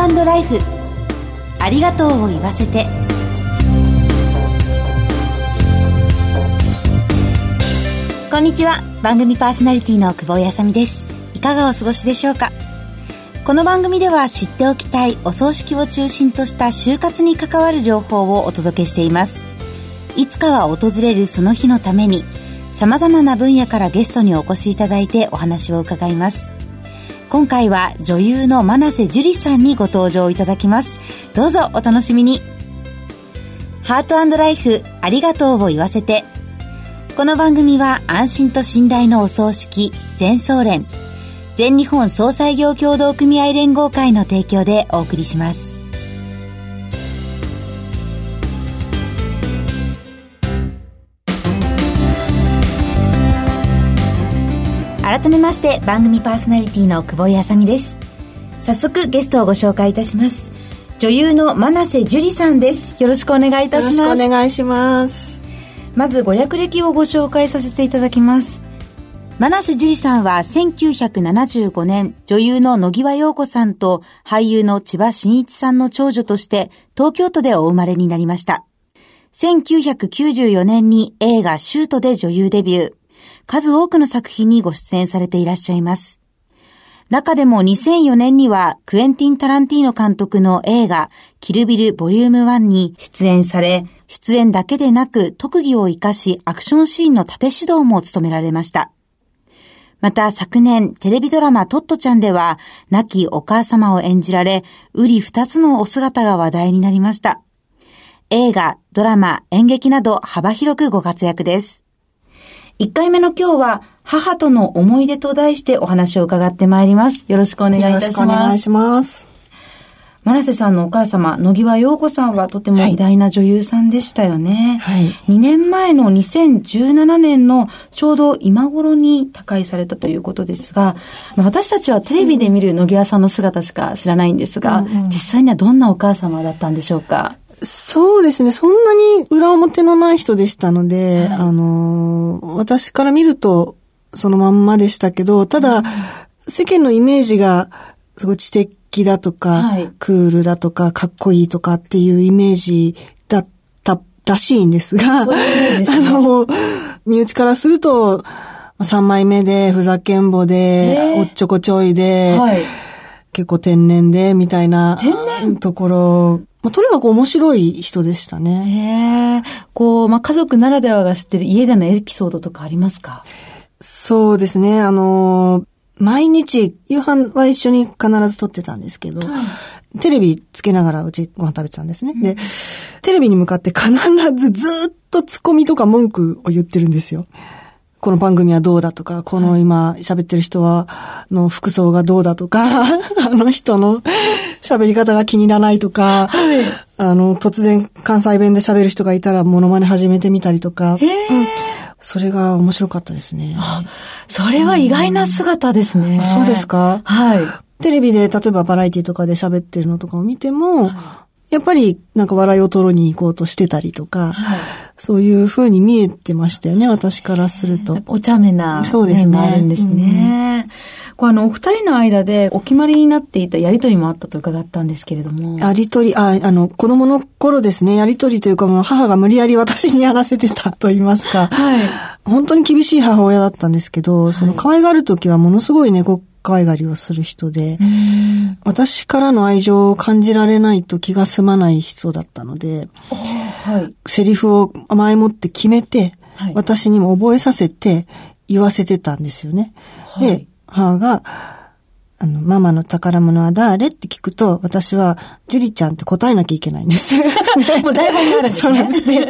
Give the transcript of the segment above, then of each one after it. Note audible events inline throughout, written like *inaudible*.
ートライフ。ありがとうを言わせて。こんにちは。番組パーソナリティの久保井あさみです。いかがお過ごしでしょうか？この番組では知っておきたいお葬式を中心とした就活に関わる情報をお届けしています。いつかは訪れるその日のために様々な分野からゲストにお越しいただいてお話を伺います。今回は女優の真瀬樹里さんにご登場いただきます。どうぞお楽しみに。ハートライフありがとうを言わせて。この番組は安心と信頼のお葬式、全総連、全日本総裁業協同組合連合会の提供でお送りします。改めまして番組パーソナリティの久保井あさみです。早速ゲストをご紹介いたします。女優の真瀬樹里さんです。よろしくお願いいたします。よろしくお願いします。まずご略歴をご紹介させていただきます。真瀬樹里さんは1975年女優の野際陽子さんと俳優の千葉真一さんの長女として東京都でお生まれになりました。1994年に映画シュートで女優デビュー。数多くの作品にご出演されていらっしゃいます。中でも2004年にはクエンティン・タランティーノ監督の映画キルビルボリューム1に出演され、出演だけでなく特技を活かしアクションシーンの縦指導も務められました。また昨年テレビドラマトットちゃんでは亡きお母様を演じられ、うり二つのお姿が話題になりました。映画、ドラマ、演劇など幅広くご活躍です。1回目の今日は、母との思い出と題してお話を伺ってまいります。よろしくお願いいたします。よろしくお願いします。真瀬さんのお母様、野際陽子さんはとても偉大な女優さんでしたよね。はい。2年前の2017年のちょうど今頃に他界されたということですが、私たちはテレビで見る野際さんの姿しか知らないんですが、うんうん、実際にはどんなお母様だったんでしょうか？そうですね。そんなに裏表のない人でしたので、はい、あの、私から見るとそのまんまでしたけど、ただ、うん、世間のイメージがすごい知的だとか、はい、クールだとか、かっこいいとかっていうイメージだったらしいんですが、ね、*laughs* あの、身内からすると、3枚目で、ふざけんぼで、おっちょこちょいで、はい、結構天然で、みたいなところまあ、とにかく面白い人でしたね。へえ。こう、まあ、家族ならではが知ってる家でのエピソードとかありますか？そうですね。あの、毎日、夕飯は一緒に必ず撮ってたんですけど、はい、テレビつけながらうちご飯食べてたんですね。うん、で、テレビに向かって必ずずっとツッコミとか文句を言ってるんですよ。この番組はどうだとか、この今喋ってる人は、の服装がどうだとか、*laughs* あの人の *laughs* 喋り方が気に入らないとか、はい、あの、突然関西弁で喋る人がいたらモノマネ始めてみたりとか、うん、それが面白かったですね。それは意外な姿ですね。うん、そうですか？はい。テレビで例えばバラエティとかで喋ってるのとかを見ても、やっぱりなんか笑いを取りに行こうとしてたりとか、はいそういう風に見えてましたよね、私からすると。お茶目な、そうですね。あるんですね。うん、こうあの、お二人の間でお決まりになっていたやりとりもあったと伺ったんですけれども。やりとり、あ、あの、子供の頃ですね、やりとりというかもう母が無理やり私にやらせてたと言いますか。はい。本当に厳しい母親だったんですけど、その可愛がる時はものすごい猫可愛がりをする人で、私からの愛情を感じられないと気が済まない人だったので、はい、セリフを前もって決めて、はい、私にも覚えさせて言わせてたんですよね。はい、で、母が、あの、ママの宝物は誰？って聞くと、私は、ジュリちゃんって答えなきゃいけないんです。*laughs* もう台本があるんですね。そうなんですね。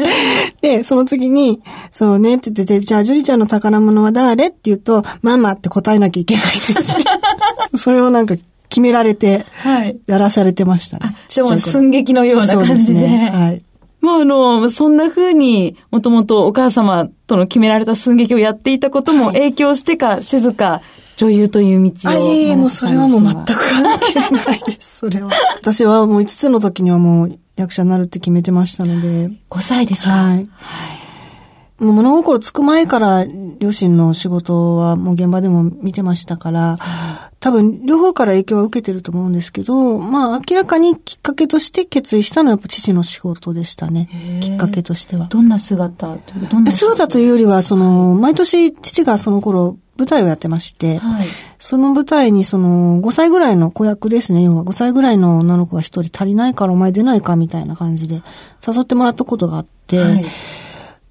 で、その次に、そうねって言って、じゃあ、ジュリちゃんの宝物は誰？って言うと、ママって答えなきゃいけないです。*laughs* それをなんか決められて、やらされてましたね。はい、でも寸劇のような感じで。でね、はい。まあ、あの、そんな風に、もともとお母様との決められた寸劇をやっていたことも影響してか、せずか、女優という道を。あ、いえもうそれはもう全く関係ないです、それは。*laughs* 私はもう5つの時にはもう役者になるって決めてましたので。5歳ですかはい。もう物心つく前から両親の仕事はもう現場でも見てましたから、多分両方から影響は受けてると思うんですけど、まあ明らかにきっかけとして決意したのはやっぱ父の仕事でしたね。きっかけとしては。どんな姿どんな姿というよりは、その、毎年父がその頃舞台をやってまして、はい、その舞台にその5歳ぐらいの子役ですね、要は5歳ぐらいの女の子が一人足りないからお前出ないかみたいな感じで誘ってもらったことがあって、はい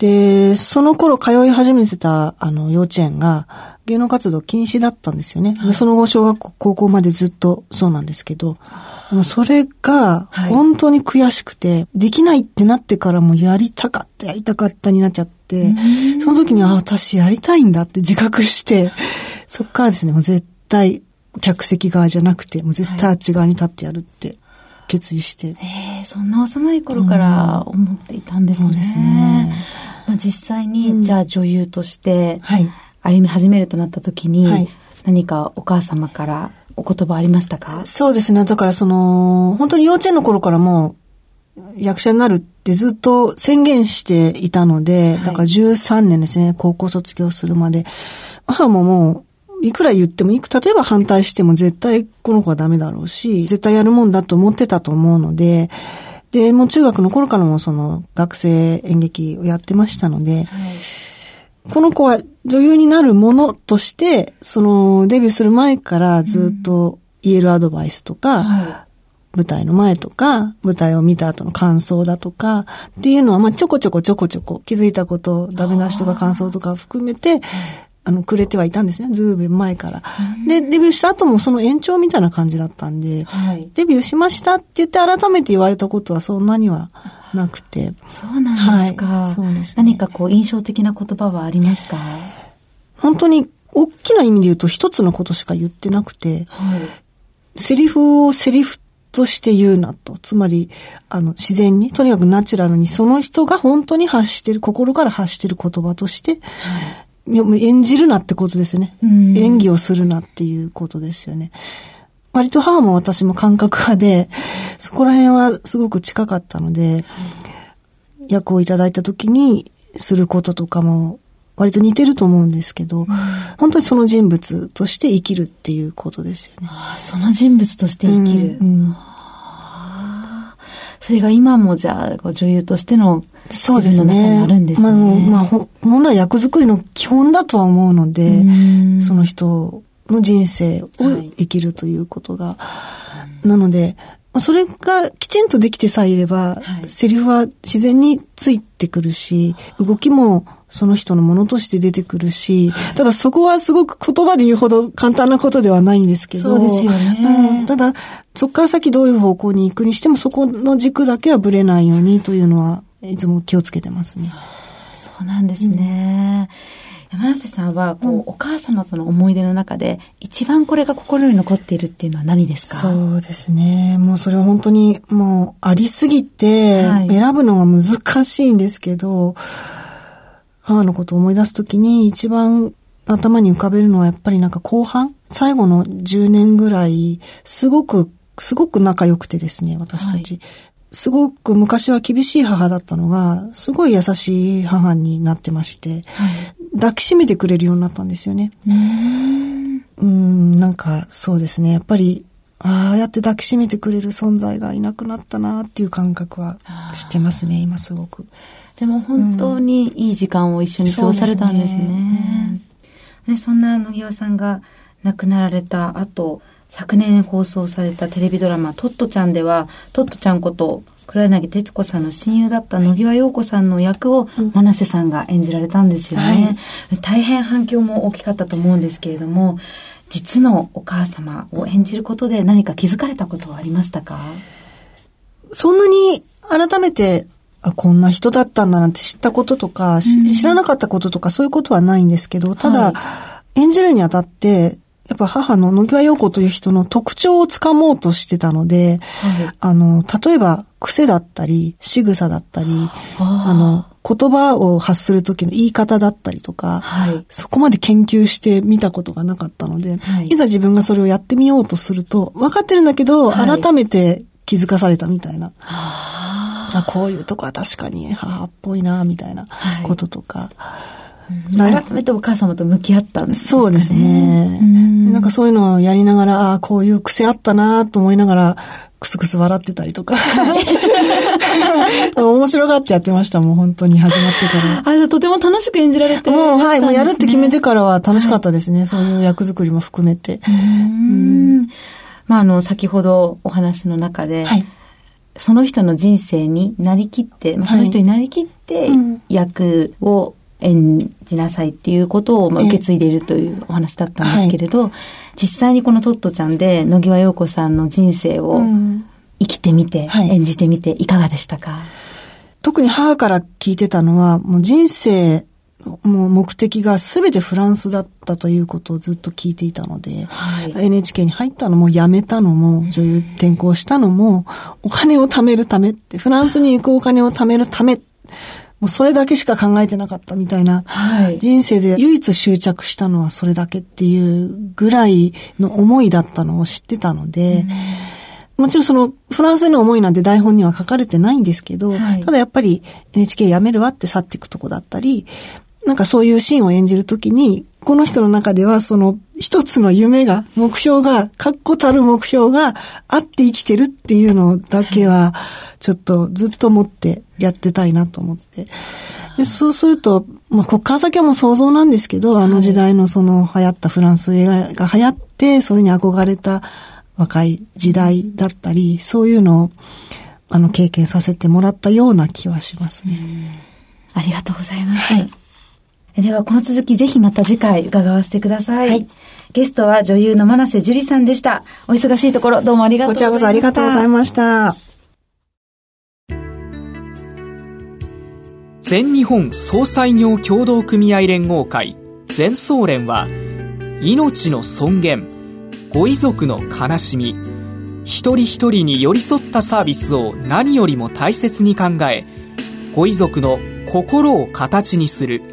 で、その頃通い始めてた、あの、幼稚園が、芸能活動禁止だったんですよね。はい、その後、小学校、高校までずっとそうなんですけど、それが、本当に悔しくて、はい、できないってなってからもやりたかった、やりたかったになっちゃって、その時に、あ、私やりたいんだって自覚して、そっからですね、もう絶対、客席側じゃなくて、もう絶対あっち側に立ってやるって決意して。ええー、そんな幼い頃から思っていたんですね。そうですね。まあ、実際に、じゃあ女優として歩み始めるとなった時に、はい、何かお母様からお言葉ありましたか？そうですね。だからその、本当に幼稚園の頃からも役者になるってずっと宣言していたので、はい、だから13年ですね、高校卒業するまで。母ももう、いくら言っても、いく、例えば反対しても絶対この子はダメだろうし、絶対やるもんだと思ってたと思うので、で、もう中学の頃からもその学生演劇をやってましたので、はい、この子は女優になるものとして、そのデビューする前からずっと言えるアドバイスとか、うん舞台の前とか、舞台を見た後の感想だとか、っていうのは、まあ、ちょこちょこちょこちょこ気づいたこと、ダメ出しとか感想とか含めて、あの、くれてはいたんですね。ずいぶん前から。で、デビューした後もその延長みたいな感じだったんで、はい、デビューしましたって言って改めて言われたことはそんなにはなくて。そうなんですか。はい、そうです、ね、何かこう印象的な言葉はありますか？本当に大きな意味で言うと一つのことしか言ってなくて、はい、セリフをセリフとして言うなと。つまり、あの、自然に、とにかくナチュラルに、その人が本当に発してる、心から発してる言葉として、演じるなってことですよね。演技をするなっていうことですよね。割と母も私も感覚派で、そこら辺はすごく近かったので、役をいただいた時にすることとかも割と似てると思うんですけど、うん、本当にその人物として生きるっていうことですよね。ああその人物として生きる。うん、それが今もじゃあ、女優としてのそうですね。あるんですね。まあ、まあ、本来役作りの基本だとは思うので、その人の人生を生きるということが。はい、なので、それがきちんとできてさえいれば、はい、セリフは自然についてくるし、動きもその人のものとして出てくるし、ただそこはすごく言葉で言うほど簡単なことではないんですけど。そうですよね。うん、ただ、そこから先どういう方向に行くにしても、そこの軸だけはぶれないようにというのは、いつも気をつけてますね。そうなんですね。うん、山瀬さんは、こう、うん、お母様との思い出の中で、一番これが心に残っているっていうのは何ですか？そうですね。もうそれは本当に、もう、ありすぎて、選ぶのが難しいんですけど、はい、母のことを思い出すときに、一番頭に浮かべるのはやっぱりなんか後半最後の10年ぐらい、すごく、すごく仲良くてですね、私たち。はいすごく昔は厳しい母だったのが、すごい優しい母になってまして、はい、抱きしめてくれるようになったんですよね。うん、なんかそうですね。やっぱり、ああやって抱きしめてくれる存在がいなくなったなっていう感覚はしてますね、今すごく。でも本当にいい時間を一緒に過ごされたんですね。そね。そんな野際さんが亡くなられた後、昨年放送されたテレビドラマ、トットちゃんでは、トットちゃんこと、黒柳徹子さんの親友だった野際陽子さんの役を、七瀬さんが演じられたんですよね、はい、大変反響も大きかったと思うんですけれども、実のお母様を演じることで何か気づかれたことはありましたか？そんなに改めて、あ、こんな人だったんだなんて知ったこととか、うん、知らなかったこととかそういうことはないんですけど、ただ、はい、演じるにあたって、やっぱ母の野際陽子という人の特徴をつかもうとしてたので、はい、あの、例えば癖だったり、仕草だったり、あの、言葉を発する時の言い方だったりとか、はい、そこまで研究してみたことがなかったので、はい、いざ自分がそれをやってみようとすると、分かってるんだけど、改めて気づかされたみたいな。あこういうとこは確かに母っぽいな、みたいなこととか。改めてお母様と向き合ったんですね。そうですね。んなんかそういうのをやりながら、ああ、こういう癖あったなと思いながら、くすくす笑ってたりとか。*laughs* 面白がってやってました、もう本当に始まってから。あ、とても楽しく演じられて、ね、もうはい、もうやるって決めてからは楽しかったですね。はい、そういう役作りも含めて。うん。まあ、あの、先ほどお話の中で、はい、その人の人生になりきって、まあ、その人になりきって、役を演じなさいっていうことをまあ受け継いでいるというお話だったんですけれど、はい、実際にこのトットちゃんで野際陽子さんの人生を生きてみて、うん、演じてみていかがでしたか？特に母から聞いてたのは、もう人生もう目的が全てフランスだったということをずっと聞いていたので、はい、NHK に入ったのも辞めたのも、女優転校したのも、お金を貯めるためって、フランスに行くお金を貯めるため、もうそれだけしか考えてなかったみたいな、はい、人生で唯一執着したのはそれだけっていうぐらいの思いだったのを知ってたので、もちろんそのフランスへの思いなんて台本には書かれてないんですけど、はい、ただやっぱり NHK 辞めるわって去っていくとこだったり、なんかそういうシーンを演じるときに、この人の中ではその一つの夢が、目標が、確固たる目標があって生きてるっていうのだけは、ちょっとずっと思ってやってたいなと思って。でそうすると、まあ、こっから先はもう想像なんですけど、あの時代のその流行ったフランス映画が流行って、それに憧れた若い時代だったり、そういうのを、あの、経験させてもらったような気はしますね。ありがとうございます。はいでは、この続きぜひまた次回伺わせてください。はい。ゲストは女優の真瀬樹里さんでした。お忙しいところどうもありがとうございました。こちらこそありがとうございました。全日本総裁業協同組合連合会全総連は命の尊厳ご遺族の悲しみ一人一人に寄り添ったサービスを何よりも大切に考えご遺族の心を形にする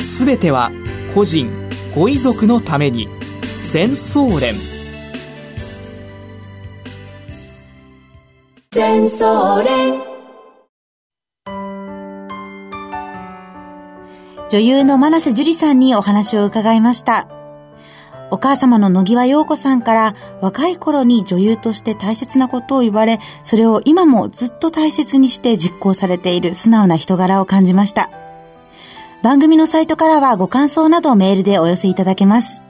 すべては個人ご遺族のために全総連全総連女優の真瀬樹里さんにお話を伺いました。お母様の野際陽子さんから若い頃に女優として大切なことを言われ、それを今もずっと大切にして実行されている素直な人柄を感じました。番組のサイトからはご感想などメールでお寄せいただけます。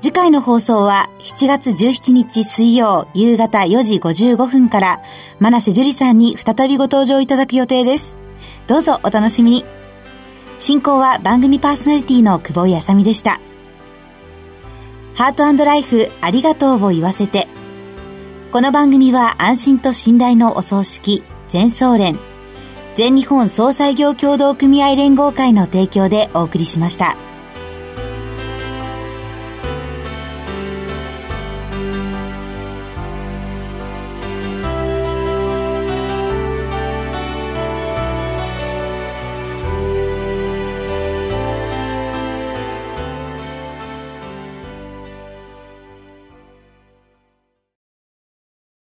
次回の放送は7月17日水曜夕方4時55分から、真瀬樹里さんに再びご登場いただく予定です。どうぞお楽しみに。進行は番組パーソナリティの久保井あさみでした。ハートライフありがとうを言わせて。この番組は安心と信頼のお葬式、全総連、全日本総裁業協同組合連合会の提供でお送りしました。